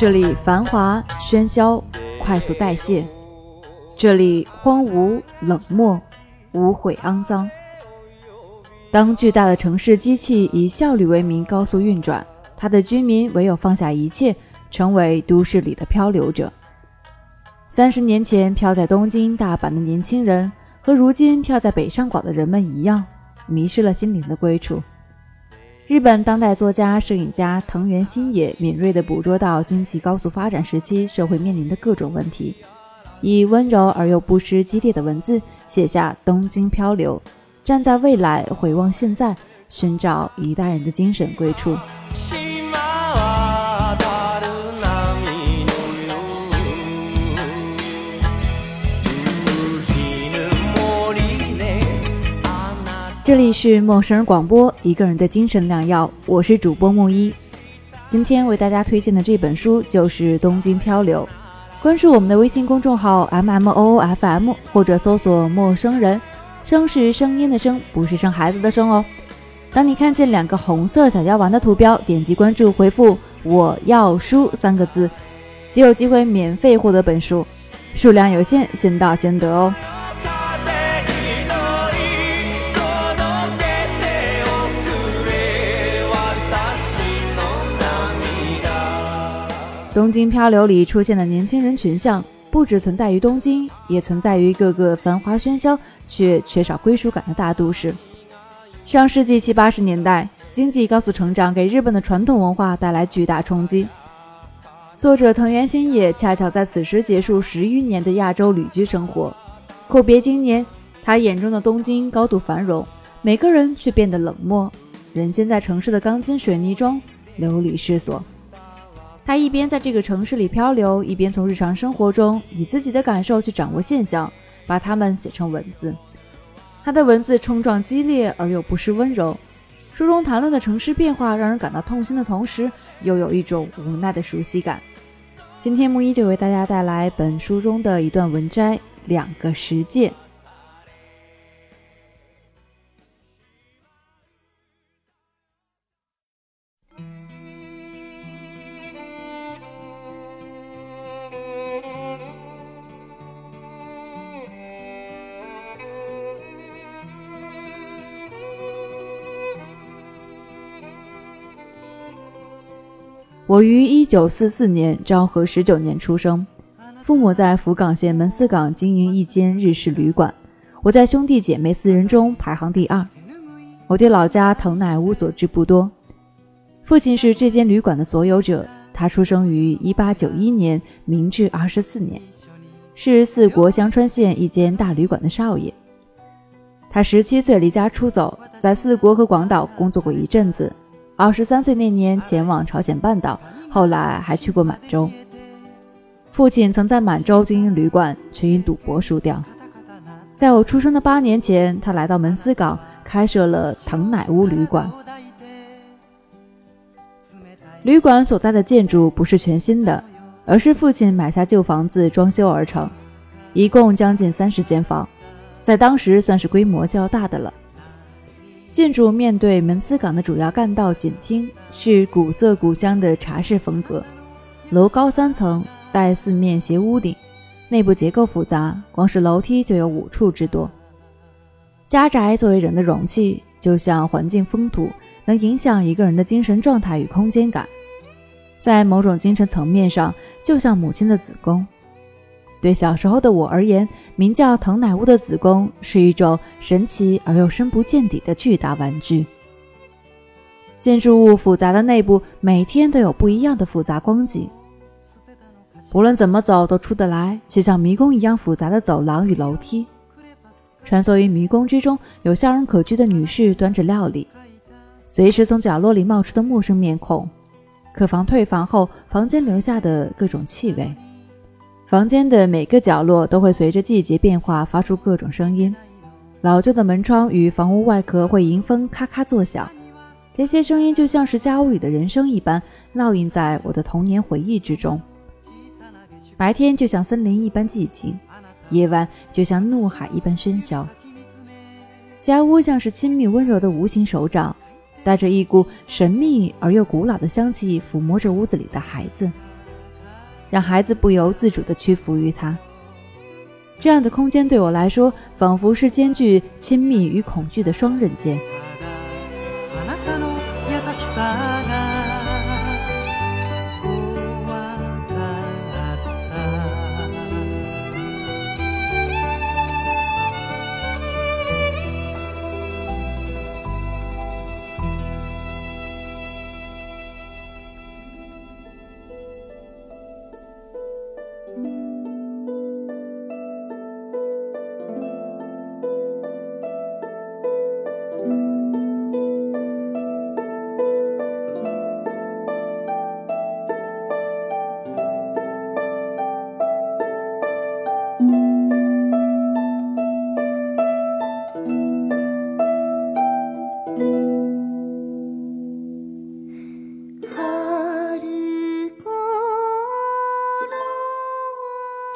这里繁华喧嚣，快速代谢；这里荒芜冷漠，污秽肮脏。当巨大的城市机器以效率为名高速运转，它的居民唯有放下一切，成为都市里的漂流者。三十年前漂在东京、大阪的年轻人，和如今漂在北上广的人们一样，迷失了心灵的归处。日本当代作家、摄影家藤原新野敏锐地捕捉到经济高速发展时期社会面临的各种问题，以温柔而又不失激烈的文字写下《东京漂流》，站在未来回望现在，寻找一代人的精神归处。这里是陌生人广播，一个人的精神良药。我是主播木一，今天为大家推荐的这本书就是《东京漂流》。关注我们的微信公众号 M M O O F M，或者搜索“陌生人”，声是声音的声，不是生孩子的生哦。当你看见两个红色小药丸的图标，点击关注，回复“我要书”三个字，即有机会免费获得本书，数量有限，先到先得哦。东京漂流里出现的年轻人群像，不只存在于东京，也存在于各个繁华喧嚣却缺少归属感的大都市。上世纪七八十年代，经济高速成长给日本的传统文化带来巨大冲击。作者藤原新也恰巧在此时结束十余年的亚洲旅居生活，阔别经年，他眼中的东京高度繁荣，每个人却变得冷漠，人间在城市的钢筋水泥中流离失所。他一边在这个城市里漂流，一边从日常生活中以自己的感受去掌握现象，把它们写成文字。他的文字冲撞激烈而又不失温柔。书中谈论的城市变化让人感到痛心的同时，又有一种无奈的熟悉感。今天木一就为大家带来本书中的一段文摘：两个世界。我于一九四四年昭和十九年出生，父母在福冈县门司港经营一间日式旅馆。我在兄弟姐妹四人中排行第二。我对老家藤乃屋所知不多。父亲是这间旅馆的所有者，他出生于一八九一年明治二十四年，是四国香川县一间大旅馆的少爷。他十七岁离家出走，在四国和广岛工作过一阵子。二十三岁那年前往朝鲜半岛，后来还去过满洲。父亲曾在满洲经营旅馆，却因赌博输掉。在我出生的八年前，他来到门司港，开设了藤乃屋旅馆。旅馆所在的建筑不是全新的，而是父亲买下旧房子装修而成，一共将近三十间房，在当时算是规模较大的了。建筑面对门司港的主要干道景厅，是古色古香的茶室风格。楼高三层，带四面斜屋顶，内部结构复杂，光是楼梯就有五处之多。家宅作为人的容器，就像环境风土，能影响一个人的精神状态与空间感。在某种精神层面上，就像母亲的子宫。对小时候的我而言，名叫藤乃屋的子宫是一种神奇而又深不见底的巨大玩具。建筑物复杂的内部，每天都有不一样的复杂光景。不论怎么走都出得来，却像迷宫一样复杂的走廊与楼梯。穿梭于迷宫之中，有笑容可掬的女士端着料理，随时从角落里冒出的陌生面孔，客房退房后房间留下的各种气味。房间的每个角落都会随着季节变化发出各种声音，老旧的门窗与房屋外壳会迎风咔咔作响，这些声音就像是家屋里的人声一般，烙印在我的童年回忆之中。白天就像森林一般寂静，夜晚就像怒海一般喧嚣。家屋像是亲密温柔的无形手掌，带着一股神秘而又古老的香气，抚摸着屋子里的孩子。让孩子不由自主地屈服于他。这样的空间对我来说，仿佛是兼具亲密与恐惧的双刃剑。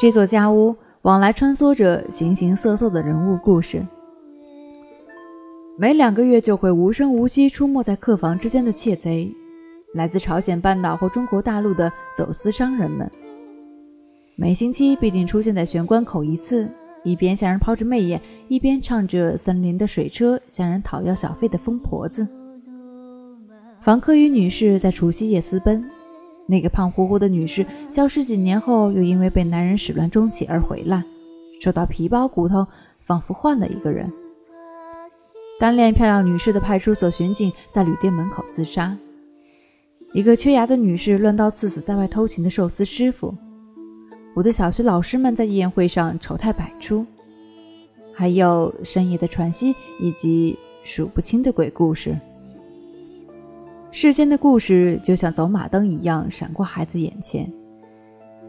这座家屋往来穿梭着形形色色的人物故事，每两个月就会无声无息出没在客房之间的窃贼，来自朝鲜半岛或中国大陆的走私商人们，每星期必定出现在玄关口一次，一边向人抛着媚眼，一边唱着森林的水车向人讨要小费的疯婆子，房客与女士在除夕夜私奔。那个胖乎乎的女士消失几年后，又因为被男人始乱终弃而回来，瘦到皮包骨头，仿佛换了一个人。单恋漂亮女士的派出所巡警在旅店门口自杀。一个缺牙的女士乱刀刺死在外偷情的寿司师傅。我的小学老师们在宴会上丑态百出，还有深夜的喘息以及数不清的鬼故事。世间的故事就像走马灯一样闪过孩子眼前。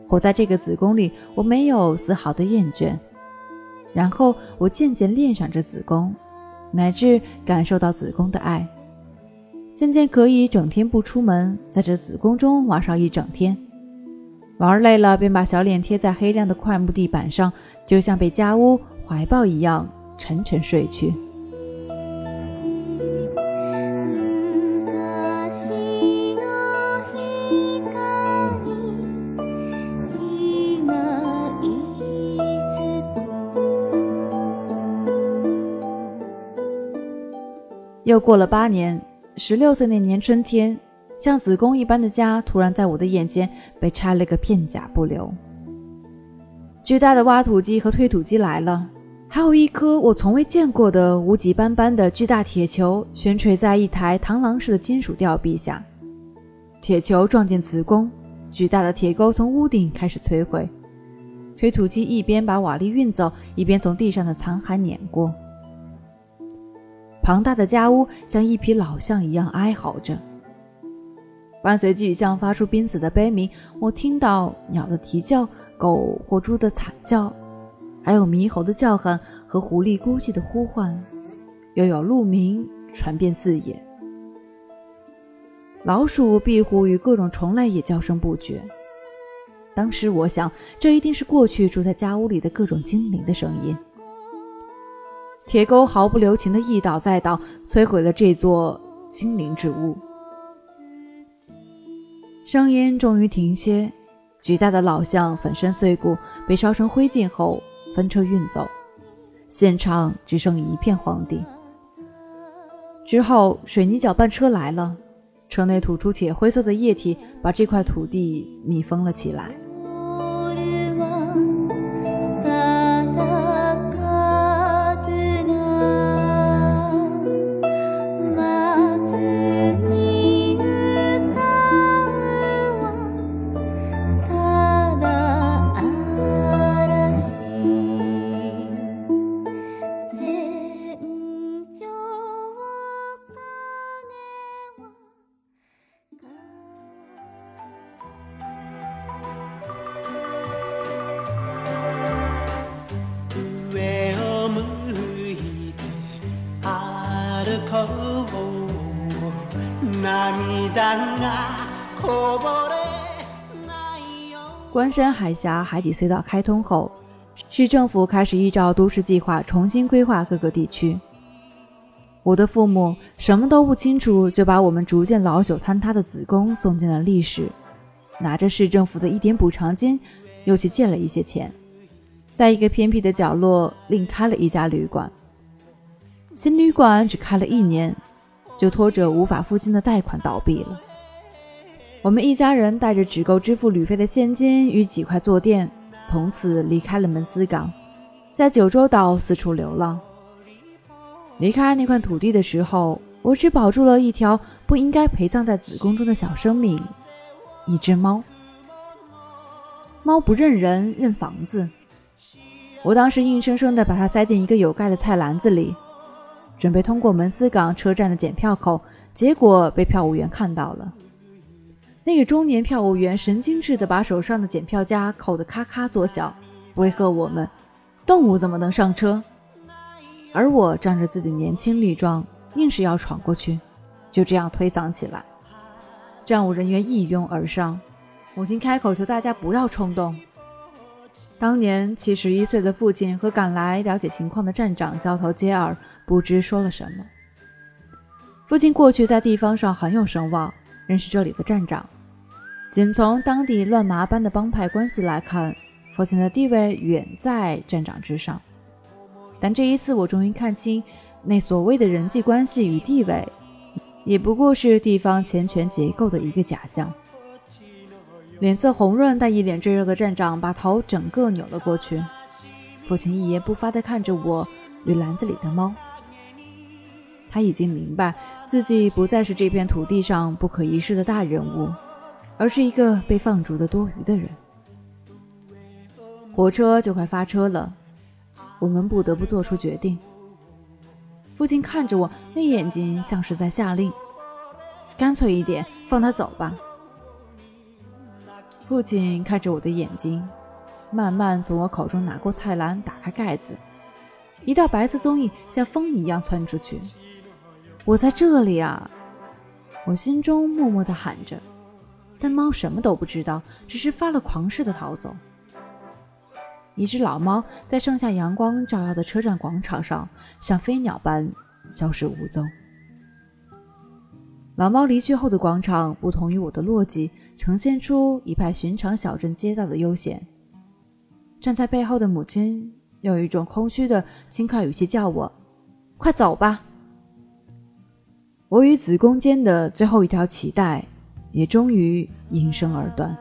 活在这个子宫里，我没有丝毫的厌倦。然后我渐渐恋上这子宫，乃至感受到子宫的爱，渐渐可以整天不出门，在这子宫中玩上一整天。玩累了，便把小脸贴在黑亮的块木地板上，就像被家屋怀抱一样，沉沉睡去。又过了八年，十六岁那年春天，像子宫一般的家突然在我的眼前被拆了个片甲不留。巨大的挖土机和推土机来了，还有一颗我从未见过的无脊斑斑的巨大铁球悬垂在一台螳螂式的金属吊臂下。铁球撞进子宫，巨大的铁钩从屋顶开始摧毁。推土机一边把瓦砾运走，一边从地上的残骸碾过。庞大的家屋像一匹老象一样哀嚎着，伴随巨象发出濒死的悲鸣。我听到鸟的啼叫、狗或猪的惨叫，还有猕猴的叫喊和狐狸孤寂的呼唤，又有鹿鸣传遍四野。老鼠、壁虎与各种虫类也叫声不绝。当时我想，这一定是过去住在家屋里的各种精灵的声音。铁钩毫不留情地一倒再倒，摧毁了这座精灵之屋。声音终于停歇，巨大的老象粉身碎骨，被烧成灰烬后分车运走，现场只剩一片荒地。之后，水泥搅拌车来了，车内吐出铁灰色的液体，把这块土地密封了起来。关山海峡海底隧道开通后，市政府开始依照都市计划重新规划各个地区。我的父母什么都不清楚，就把我们逐渐老朽坍塌的子宫送进了历史，拿着市政府的一点补偿金，又去借了一些钱，在一个偏僻的角落另开了一家旅馆。新旅馆只开了一年，就拖着无法付清的贷款倒闭了。我们一家人带着只够支付旅费的现金与几块坐垫，从此离开了门司港，在九州岛四处流浪。离开那块土地的时候，我只保住了一条不应该陪葬在子宫中的小生命——一只猫。猫不认人，认房子。我当时硬生生地把它塞进一个有盖的菜篮子里，准备通过门司港车站的检票口，结果被票务员看到了。那个中年票务员神经质地把手上的检票夹扣得咔咔作响，威吓我们：“动物怎么能上车？”而我仗着自己年轻力壮，硬是要闯过去，就这样推搡起来。站务人员一拥而上，母亲开口求大家不要冲动。当年七十一岁的父亲和赶来了解情况的站长交头接耳，不知说了什么。父亲过去在地方上很有声望，认识这里的站长。仅从当地乱麻般的帮派关系来看，父亲的地位远在站长之上。但这一次，我终于看清，那所谓的人际关系与地位，也不过是地方钱权结构的一个假象。脸色红润但一脸赘肉的站长把头整个扭了过去。父亲一言不发地看着我与篮子里的猫。他已经明白，自己不再是这片土地上不可一世的大人物。而是一个被放逐的多余的人。火车就快发车了，我们不得不做出决定。父亲看着我，那眼睛像是在下令：“干脆一点，放他走吧。”父亲看着我的眼睛，慢慢从我口中拿过菜篮，打开盖子，一道白色踪影像风一样窜出去。我在这里啊！我心中默默地喊着。但猫什么都不知道，只是发了狂似的逃走。一只老猫在盛夏阳光照耀的车站广场上，像飞鸟般消失无踪。老猫离去后的广场，不同于我的落寂，呈现出一派寻常小镇街道的悠闲。站在背后的母亲用一种空虚的轻快语气叫我：“快走吧！”我与子宫间的最后一条脐带。也终于应声而断。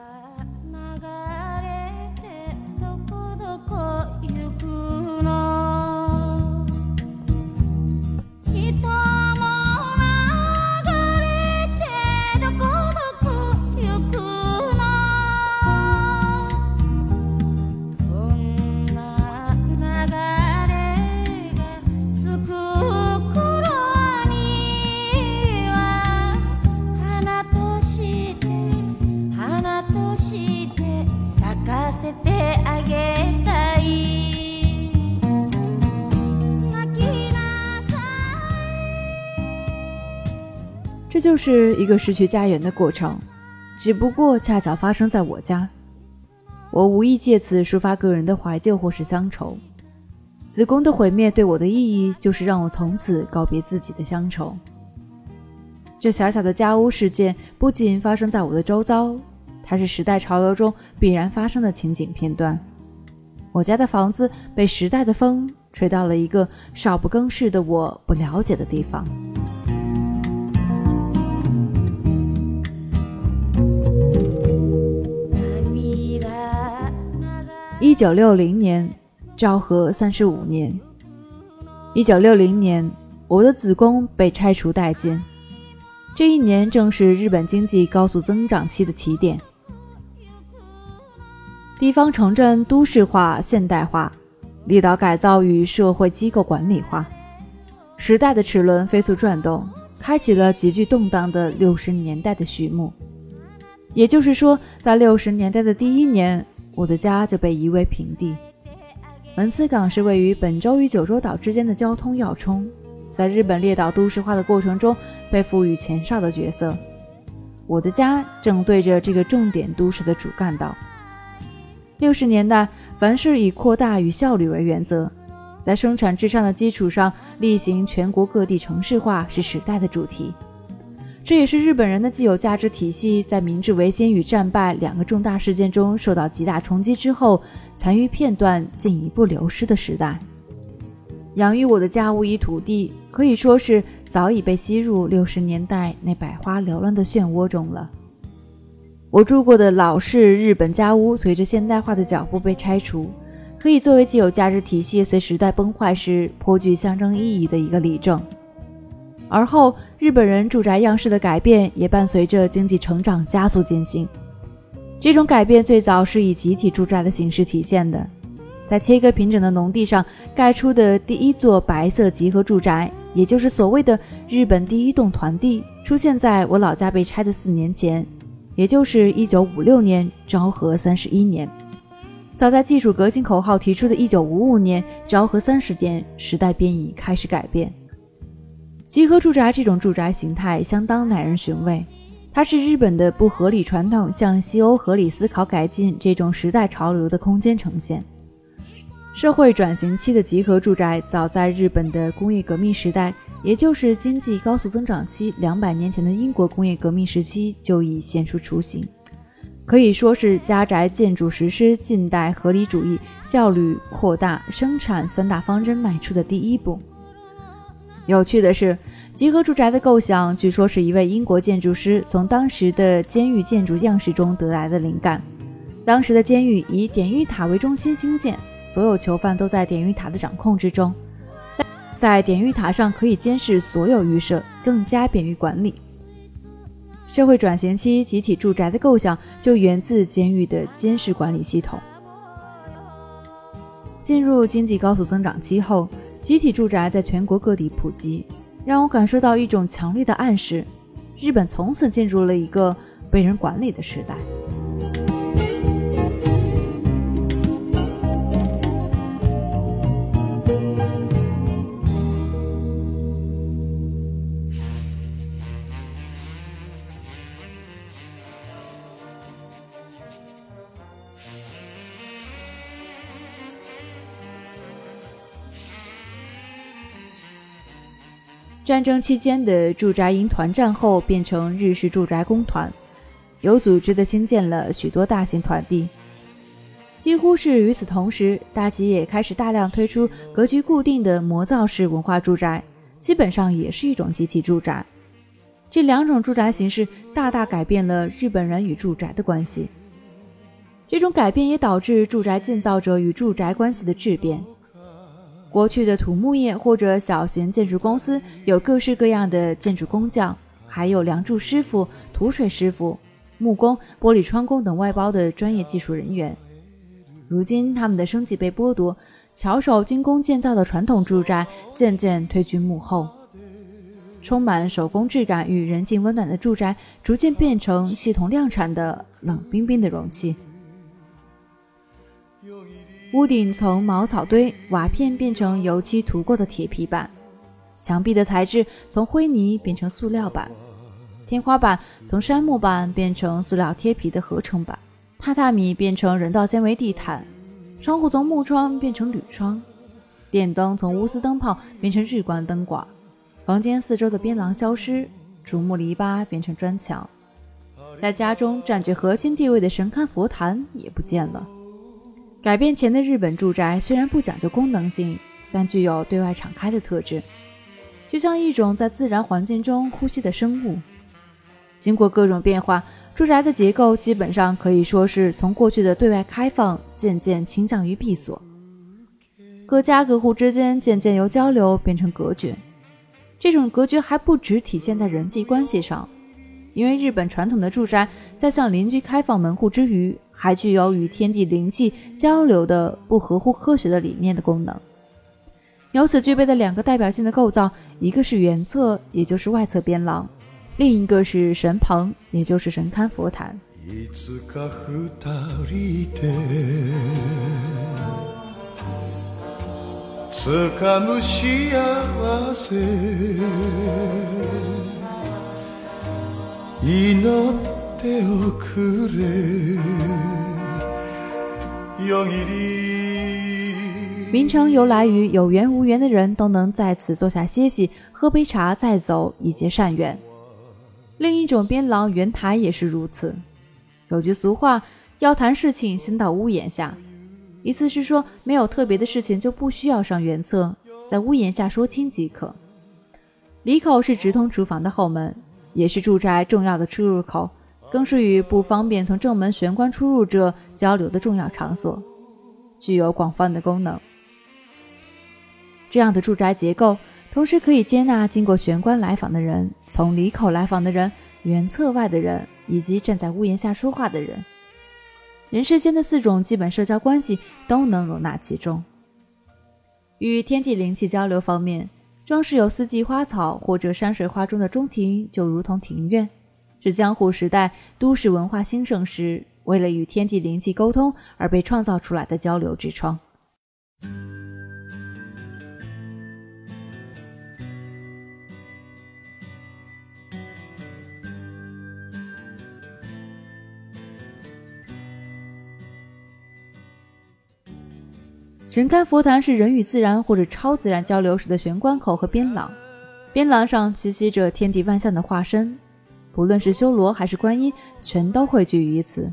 就是一个失去家园的过程，只不过恰巧发生在我家。我无意借此抒发个人的怀旧或是乡愁。子宫的毁灭对我的意义，就是让我从此告别自己的乡愁。这小小的家屋事件不仅发生在我的周遭，它是时代潮流中必然发生的情景片段。我家的房子被时代的风吹到了一个少不更事的我不了解的地方。一九六零年，昭和三十五年。一九六零年，我的子宫被拆除殆尽。这一年正是日本经济高速增长期的起点，地方城镇都市化、现代化，离岛改造与社会机构管理化，时代的齿轮飞速转动，开启了极具动荡的六十年代的序幕。也就是说，在六十年代的第一年。我的家就被夷为平地。门司港是位于本州与九州岛之间的交通要冲，在日本列岛都市化的过程中被赋予前哨的角色。我的家正对着这个重点都市的主干道。六十年代，凡事以扩大与效率为原则，在生产至上的基础上，例行全国各地城市化是时代的主题。这也是日本人的既有价值体系在明治维新与战败两个重大事件中受到极大冲击之后，残余片段进一步流失的时代。养育我的家屋与土地，可以说是早已被吸入六十年代那百花缭乱的漩涡中了。我住过的老式日本家屋，随着现代化的脚步被拆除，可以作为既有价值体系随时代崩坏时颇具象征意义的一个例证。而后，日本人住宅样式的改变也伴随着经济成长加速进行。这种改变最早是以集体住宅的形式体现的，在切割平整的农地上盖出的第一座白色集合住宅，也就是所谓的日本第一栋团地，出现在我老家被拆的四年前，也就是一九五六年昭和三十一年。早在技术革新口号提出的一九五五年昭和三十年，时代便已开始改变。集合住宅这种住宅形态相当耐人寻味，它是日本的不合理传统向西欧合理思考改进这种时代潮流的空间呈现。社会转型期的集合住宅，早在日本的工业革命时代，也就是经济高速增长期两百年前的英国工业革命时期就已现出雏形，可以说是家宅建筑实施近代合理主义、效率扩大、生产三大方针迈出的第一步。有趣的是，集合住宅的构想，据说是一位英国建筑师从当时的监狱建筑样式中得来的灵感。当时的监狱以典狱塔为中心兴建，所有囚犯都在典狱塔的掌控之中，在典狱塔上可以监视所有预设，更加便于管理。社会转型期集体住宅的构想就源自监狱的监视管理系统。进入经济高速增长期后。集体住宅在全国各地普及，让我感受到一种强烈的暗示：日本从此进入了一个被人管理的时代。战争期间的住宅营团战后变成日式住宅工团，有组织地新建了许多大型团地。几乎是与此同时，大企业开始大量推出格局固定的魔造式文化住宅，基本上也是一种集体住宅。这两种住宅形式大大改变了日本人与住宅的关系。这种改变也导致住宅建造者与住宅关系的质变。过去的土木业或者小型建筑公司有各式各样的建筑工匠，还有梁柱师傅、土水师傅、木工、玻璃窗工等外包的专业技术人员。如今，他们的生计被剥夺，巧手精工建造的传统住宅渐渐退居幕后，充满手工质感与人性温暖的住宅逐渐变成系统量产的冷冰冰的容器。屋顶从茅草堆、瓦片变成油漆涂过的铁皮板，墙壁的材质从灰泥变成塑料板，天花板从杉木板变成塑料贴皮的合成板，榻榻米变成人造纤维地毯，窗户从木窗变成铝窗，电灯从钨丝灯泡变成日光灯管，房间四周的边廊消失，竹木篱笆变成砖墙，在家中占据核心地位的神龛佛坛也不见了。改变前的日本住宅虽然不讲究功能性，但具有对外敞开的特质，就像一种在自然环境中呼吸的生物。经过各种变化，住宅的结构基本上可以说是从过去的对外开放渐渐倾向于闭锁，各家各户之间渐渐由交流变成隔绝。这种隔绝还不只体现在人际关系上，因为日本传统的住宅在向邻居开放门户之余。还具有与天地灵气交流的不合乎科学的理念的功能。由此具备的两个代表性的构造，一个是原侧，也就是外侧边廊；另一个是神棚，也就是神龛佛坛。名称由来于有缘无缘的人都能在此坐下歇息，喝杯茶再走，以结善缘。另一种边廊圆台也是如此。有句俗话：“要谈事情，先到屋檐下。”意思是说，没有特别的事情就不需要上原策，在屋檐下说清即可。里口是直通厨房的后门，也是住宅重要的出入口，更是与不方便从正门玄关出入者交流的重要场所，具有广泛的功能。这样的住宅结构，同时可以接纳经过玄关来访的人，从里口来访的人，原侧外的人，以及站在屋檐下说话的人。人世间的四种基本社交关系都能容纳其中。与天地灵气交流方面，装饰有四季花草或者山水画中的中庭，就如同庭院，是江户时代都市文化兴盛时，为了与天地灵气沟通而被创造出来的交流之窗。神龛佛坛是人与自然或者超自然交流时的玄关口和边廊，边廊上栖息着天地万象的化身，不论是修罗还是观音，全都汇聚于此。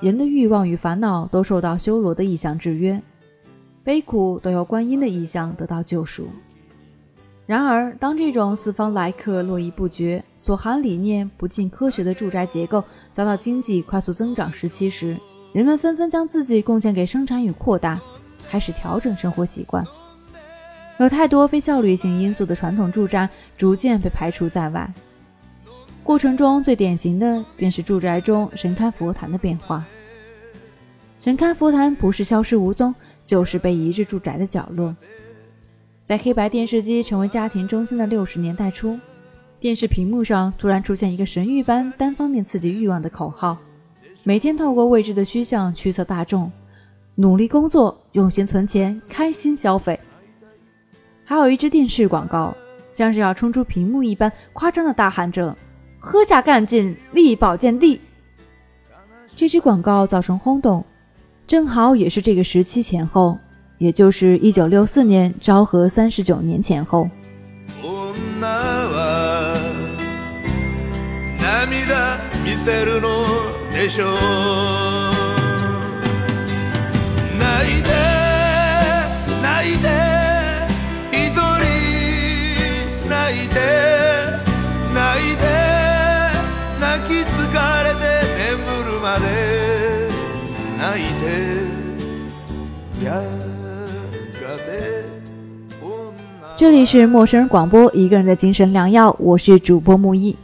人的欲望与烦恼都受到修罗的意象制约，悲苦都由观音的意象得到救赎。然而，当这种四方来客络绎不绝、所含理念不尽科学的住宅结构遭到经济快速增长时期时，人们纷纷将自己贡献给生产与扩大。开始调整生活习惯，有太多非效率性因素的传统住宅逐渐被排除在外。过程中最典型的便是住宅中神龛佛坛的变化。神龛佛坛不是消失无踪，就是被移至住宅的角落。在黑白电视机成为家庭中心的六十年代初，电视屏幕上突然出现一个神谕般单方面刺激欲望的口号，每天透过未知的虚像驱策大众。努力工作，用心存钱，开心消费。还有一支电视广告，像是要冲出屏幕一般，夸张的大喊着：“喝下干劲，力保健地。”这支广告造成轰动，正好也是这个时期前后，也就是一九六四年昭和三十九年前后。这里是陌生人广播，一个人的精神良药。我是主播木易，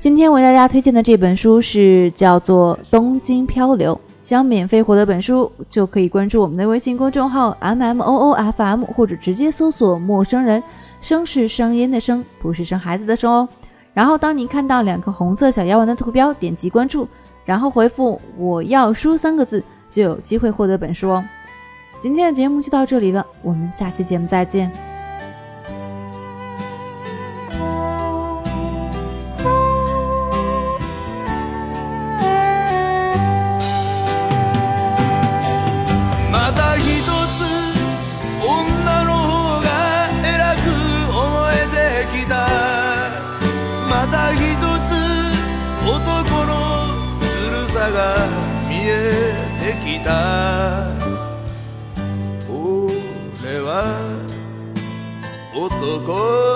今天为大家推荐的这本书是叫做《东京漂流》。想免费获得本书，就可以关注我们的微信公众号 M M O O F M，或者直接搜索“陌生人”，声是声音的声，不是生孩子的生哦。然后，当你看到两个红色小药丸的图标，点击关注，然后回复“我要书”三个字，就有机会获得本书哦。今天的节目就到这里了，我们下期节目再见。男泣き通す